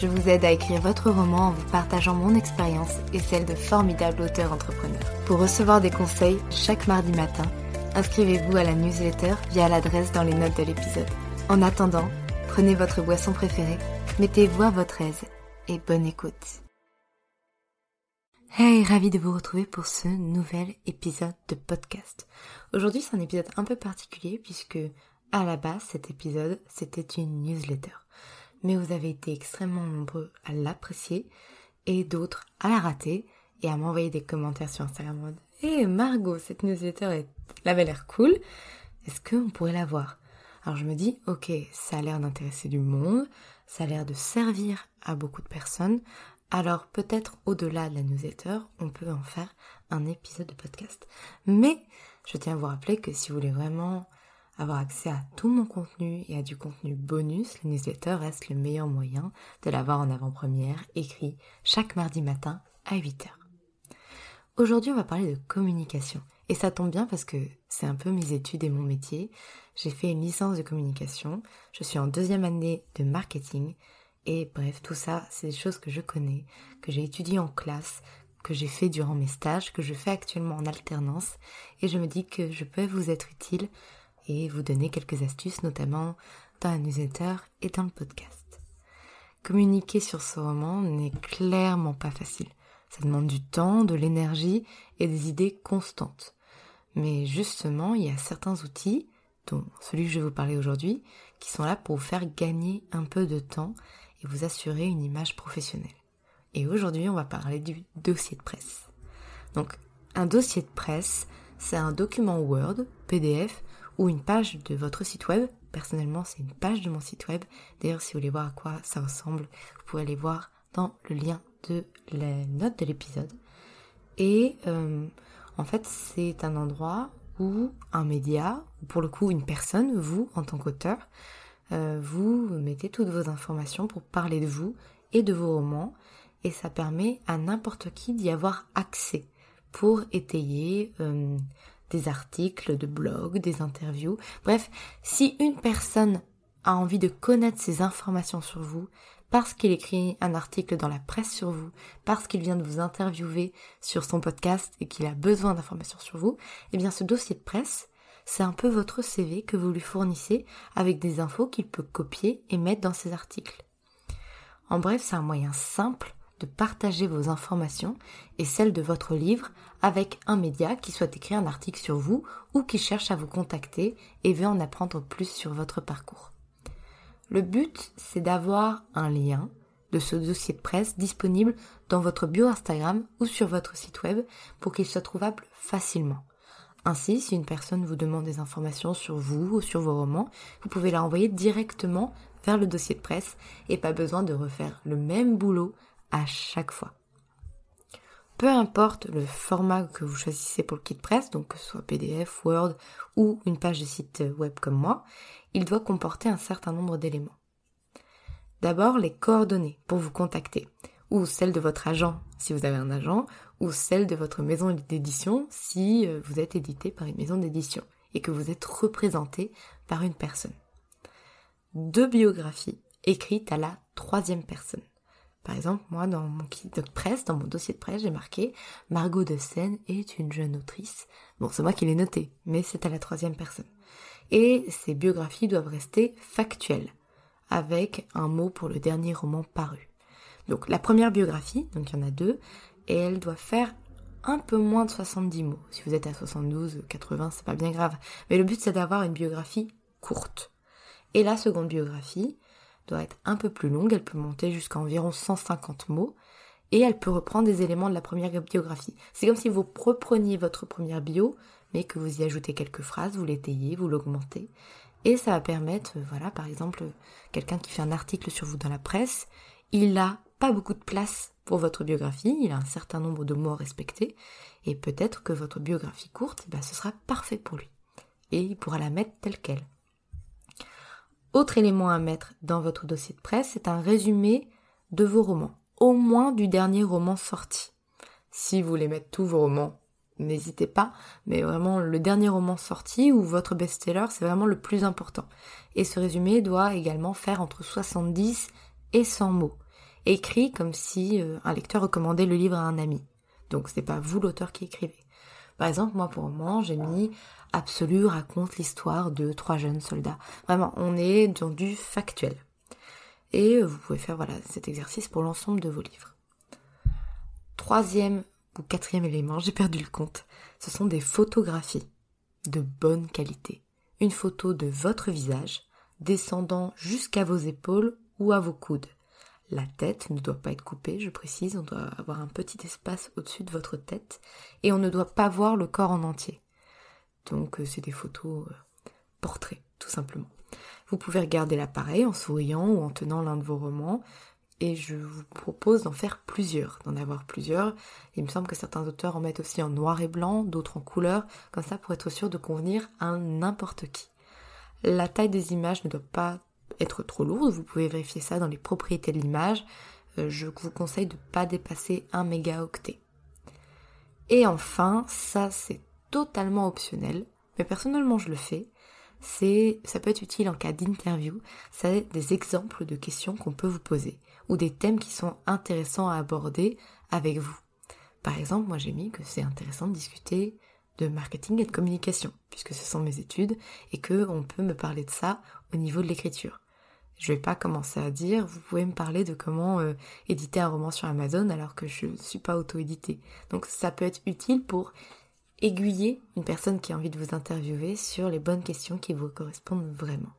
je vous aide à écrire votre roman en vous partageant mon expérience et celle de formidables auteurs entrepreneurs. Pour recevoir des conseils chaque mardi matin, inscrivez-vous à la newsletter via l'adresse dans les notes de l'épisode. En attendant, prenez votre boisson préférée, mettez-vous à votre aise et bonne écoute. Hey, ravi de vous retrouver pour ce nouvel épisode de podcast. Aujourd'hui, c'est un épisode un peu particulier puisque à la base, cet épisode, c'était une newsletter. Mais vous avez été extrêmement nombreux à l'apprécier et d'autres à la rater et à m'envoyer des commentaires sur Instagram mode hey Margot, cette newsletter, elle avait l'air cool. Est-ce qu'on pourrait la voir? Alors je me dis, ok, ça a l'air d'intéresser du monde, ça a l'air de servir à beaucoup de personnes, alors peut-être au-delà de la newsletter, on peut en faire un épisode de podcast. Mais je tiens à vous rappeler que si vous voulez vraiment avoir accès à tout mon contenu et à du contenu bonus, la newsletter reste le meilleur moyen de l'avoir en avant-première, écrit chaque mardi matin à 8h. Aujourd'hui, on va parler de communication. Et ça tombe bien parce que c'est un peu mes études et mon métier. J'ai fait une licence de communication, je suis en deuxième année de marketing et bref, tout ça, c'est des choses que je connais, que j'ai étudiées en classe, que j'ai fait durant mes stages, que je fais actuellement en alternance, et je me dis que je peux vous être utile et vous donner quelques astuces, notamment dans la newsletter et dans le podcast. Communiquer sur ce roman n'est clairement pas facile. Ça demande du temps, de l'énergie et des idées constantes. Mais justement, il y a certains outils, dont celui que je vais vous parler aujourd'hui, qui sont là pour vous faire gagner un peu de temps et vous assurer une image professionnelle. Et aujourd'hui, on va parler du dossier de presse. Donc, un dossier de presse, c'est un document Word, PDF ou une page de votre site web. Personnellement, c'est une page de mon site web. D'ailleurs, si vous voulez voir à quoi ça ressemble, vous pouvez aller voir dans le lien de la note de l'épisode. Et euh, en fait, c'est un endroit où un média, pour le coup une personne, vous en tant qu'auteur, euh, vous mettez toutes vos informations pour parler de vous et de vos romans et ça permet à n'importe qui d'y avoir accès pour étayer euh, des articles de blog, des interviews. Bref, si une personne a envie de connaître ces informations sur vous, parce qu'il écrit un article dans la presse sur vous, parce qu'il vient de vous interviewer sur son podcast et qu'il a besoin d'informations sur vous, eh bien ce dossier de presse, c'est un peu votre CV que vous lui fournissez avec des infos qu'il peut copier et mettre dans ses articles. En bref, c'est un moyen simple de partager vos informations et celles de votre livre avec un média qui souhaite écrire un article sur vous ou qui cherche à vous contacter et veut en apprendre plus sur votre parcours. Le but, c'est d'avoir un lien de ce dossier de presse disponible dans votre bio Instagram ou sur votre site web pour qu'il soit trouvable facilement. Ainsi, si une personne vous demande des informations sur vous ou sur vos romans, vous pouvez la envoyer directement vers le dossier de presse et pas besoin de refaire le même boulot à chaque fois. Peu importe le format que vous choisissez pour le kit presse, donc que ce soit PDF, Word ou une page de site web comme moi, il doit comporter un certain nombre d'éléments. D'abord, les coordonnées pour vous contacter. ou celle de votre agent si vous avez un agent, ou celle de votre maison d'édition si euh, vous êtes édité par une maison d'édition et que vous êtes représenté par une personne. Deux biographies écrites à la troisième personne. Par exemple, moi, dans mon dans mon dossier de presse, j'ai marqué Margot de Seine est une jeune autrice. Bon, c'est moi qui l'ai noté, mais c'est à la troisième personne. Et ces biographies doivent rester factuelles, avec un mot pour le dernier roman paru. Donc, la première biographie, donc il y en a deux, et elle doit faire un peu moins de 70 mots. Si vous êtes à 72, 80, c'est pas bien grave. Mais le but, c'est d'avoir une biographie courte. Et la seconde biographie, doit être un peu plus longue, elle peut monter jusqu'à environ 150 mots, et elle peut reprendre des éléments de la première biographie. C'est comme si vous repreniez votre première bio, mais que vous y ajoutez quelques phrases, vous l'étayez, vous l'augmentez, et ça va permettre, voilà, par exemple, quelqu'un qui fait un article sur vous dans la presse, il n'a pas beaucoup de place pour votre biographie, il a un certain nombre de mots à respecter, et peut-être que votre biographie courte, eh ben, ce sera parfait pour lui. Et il pourra la mettre telle qu'elle. Autre élément à mettre dans votre dossier de presse, c'est un résumé de vos romans, au moins du dernier roman sorti. Si vous voulez mettre tous vos romans, n'hésitez pas, mais vraiment le dernier roman sorti ou votre best-seller, c'est vraiment le plus important. Et ce résumé doit également faire entre 70 et 100 mots, écrit comme si euh, un lecteur recommandait le livre à un ami. Donc c'est pas vous l'auteur qui écrivez. Par exemple, moi pour moment, j'ai mis Absolu raconte l'histoire de trois jeunes soldats. Vraiment, on est dans du factuel. Et vous pouvez faire voilà cet exercice pour l'ensemble de vos livres. Troisième ou quatrième élément, j'ai perdu le compte. Ce sont des photographies de bonne qualité. Une photo de votre visage descendant jusqu'à vos épaules ou à vos coudes. La tête ne doit pas être coupée, je précise, on doit avoir un petit espace au-dessus de votre tête et on ne doit pas voir le corps en entier. Donc euh, c'est des photos euh, portraits, tout simplement. Vous pouvez regarder l'appareil en souriant ou en tenant l'un de vos romans et je vous propose d'en faire plusieurs, d'en avoir plusieurs. Il me semble que certains auteurs en mettent aussi en noir et blanc, d'autres en couleur, comme ça pour être sûr de convenir à n'importe qui. La taille des images ne doit pas être trop lourde, vous pouvez vérifier ça dans les propriétés de l'image. Euh, je vous conseille de ne pas dépasser 1 mégaoctet. Et enfin, ça c'est totalement optionnel, mais personnellement je le fais. C'est, ça peut être utile en cas d'interview. C'est des exemples de questions qu'on peut vous poser ou des thèmes qui sont intéressants à aborder avec vous. Par exemple, moi j'ai mis que c'est intéressant de discuter de marketing et de communication, puisque ce sont mes études, et que on peut me parler de ça au niveau de l'écriture. Je vais pas commencer à dire, vous pouvez me parler de comment euh, éditer un roman sur Amazon alors que je ne suis pas auto-édité. Donc ça peut être utile pour aiguiller une personne qui a envie de vous interviewer sur les bonnes questions qui vous correspondent vraiment.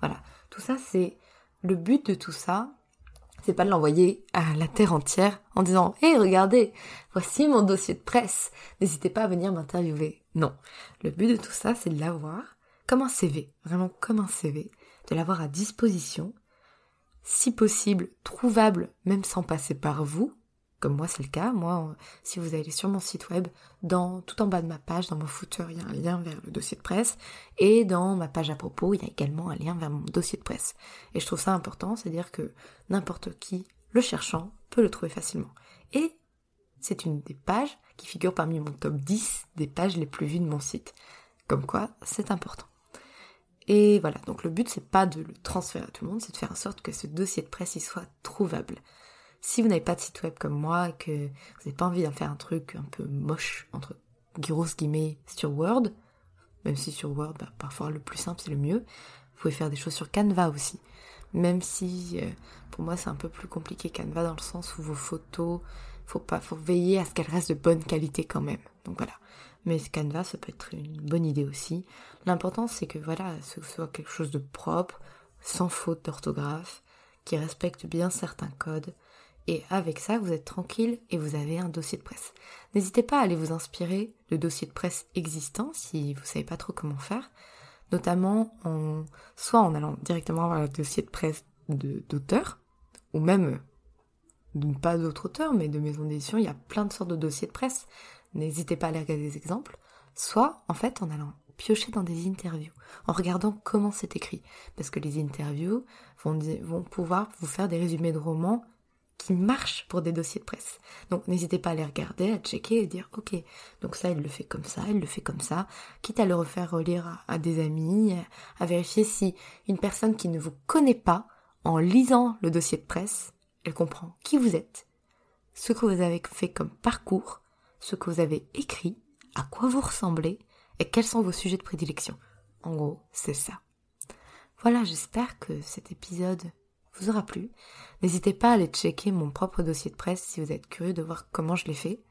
Voilà, tout ça c'est le but de tout ça, c'est pas de l'envoyer à la terre entière en disant "Hé, regardez, voici mon dossier de presse, n'hésitez pas à venir m'interviewer." Non, le but de tout ça, c'est de l'avoir comme un CV, vraiment comme un CV, de l'avoir à disposition, si possible trouvable même sans passer par vous, comme moi c'est le cas. Moi, si vous allez sur mon site web, dans tout en bas de ma page, dans mon footer, il y a un lien vers le dossier de presse, et dans ma page à propos, il y a également un lien vers mon dossier de presse. Et je trouve ça important, c'est-à-dire que n'importe qui, le cherchant, peut le trouver facilement. Et c'est une des pages qui figure parmi mon top 10 des pages les plus vues de mon site. Comme quoi, c'est important. Et voilà, donc le but c'est pas de le transférer à tout le monde, c'est de faire en sorte que ce dossier de presse il soit trouvable. Si vous n'avez pas de site web comme moi que vous n'avez pas envie d'en faire un truc un peu moche, entre grosses guillemets, sur Word, même si sur Word, bah, parfois le plus simple c'est le mieux, vous pouvez faire des choses sur Canva aussi. Même si euh, pour moi c'est un peu plus compliqué Canva dans le sens où vos photos, faut pas, faut veiller à ce qu'elles restent de bonne qualité quand même. Donc voilà. Mais Canva, ça peut être une bonne idée aussi. L'important c'est que voilà, ce soit quelque chose de propre, sans faute d'orthographe, qui respecte bien certains codes, et avec ça, vous êtes tranquille et vous avez un dossier de presse. N'hésitez pas à aller vous inspirer de dossiers de presse existants si vous savez pas trop comment faire, notamment en, soit en allant directement voir le dossier de presse d'auteur, ou même pas d'autres auteurs, mais de maisons d'édition, il y a plein de sortes de dossiers de presse. N'hésitez pas à aller regarder des exemples. Soit, en fait, en allant piocher dans des interviews, en regardant comment c'est écrit. Parce que les interviews vont, vont pouvoir vous faire des résumés de romans qui marchent pour des dossiers de presse. Donc n'hésitez pas à les regarder, à checker et dire ok, donc ça il le fait comme ça, il le fait comme ça, quitte à le refaire relire à, des amis, à vérifier si une personne qui ne vous connaît pas, en lisant le dossier de presse, elle comprend qui vous êtes, ce que vous avez fait comme parcours, ce que vous avez écrit, à quoi vous ressemblez et quels sont vos sujets de prédilection. En gros, c'est ça. Voilà, j'espère que cet épisode vous aura plu. N'hésitez pas à aller checker mon propre dossier de presse si vous êtes curieux de voir comment je l'ai fait.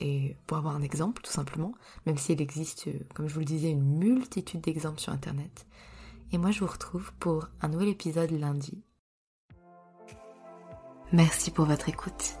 Et pour avoir un exemple, tout simplement, même s'il existe, comme je vous le disais, une multitude d'exemples sur Internet. Et moi, je vous retrouve pour un nouvel épisode lundi. Merci pour votre écoute.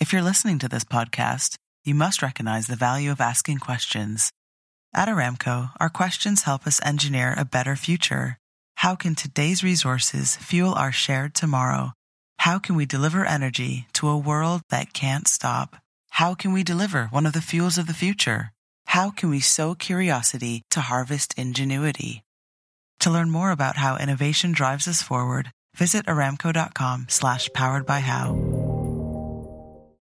If you're listening to this podcast, you must recognize the value of asking questions. At Aramco, our questions help us engineer a better future. How can today's resources fuel our shared tomorrow? How can we deliver energy to a world that can't stop? How can we deliver one of the fuels of the future? How can we sow curiosity to harvest ingenuity? To learn more about how innovation drives us forward, visit aramco.com slash powered by how.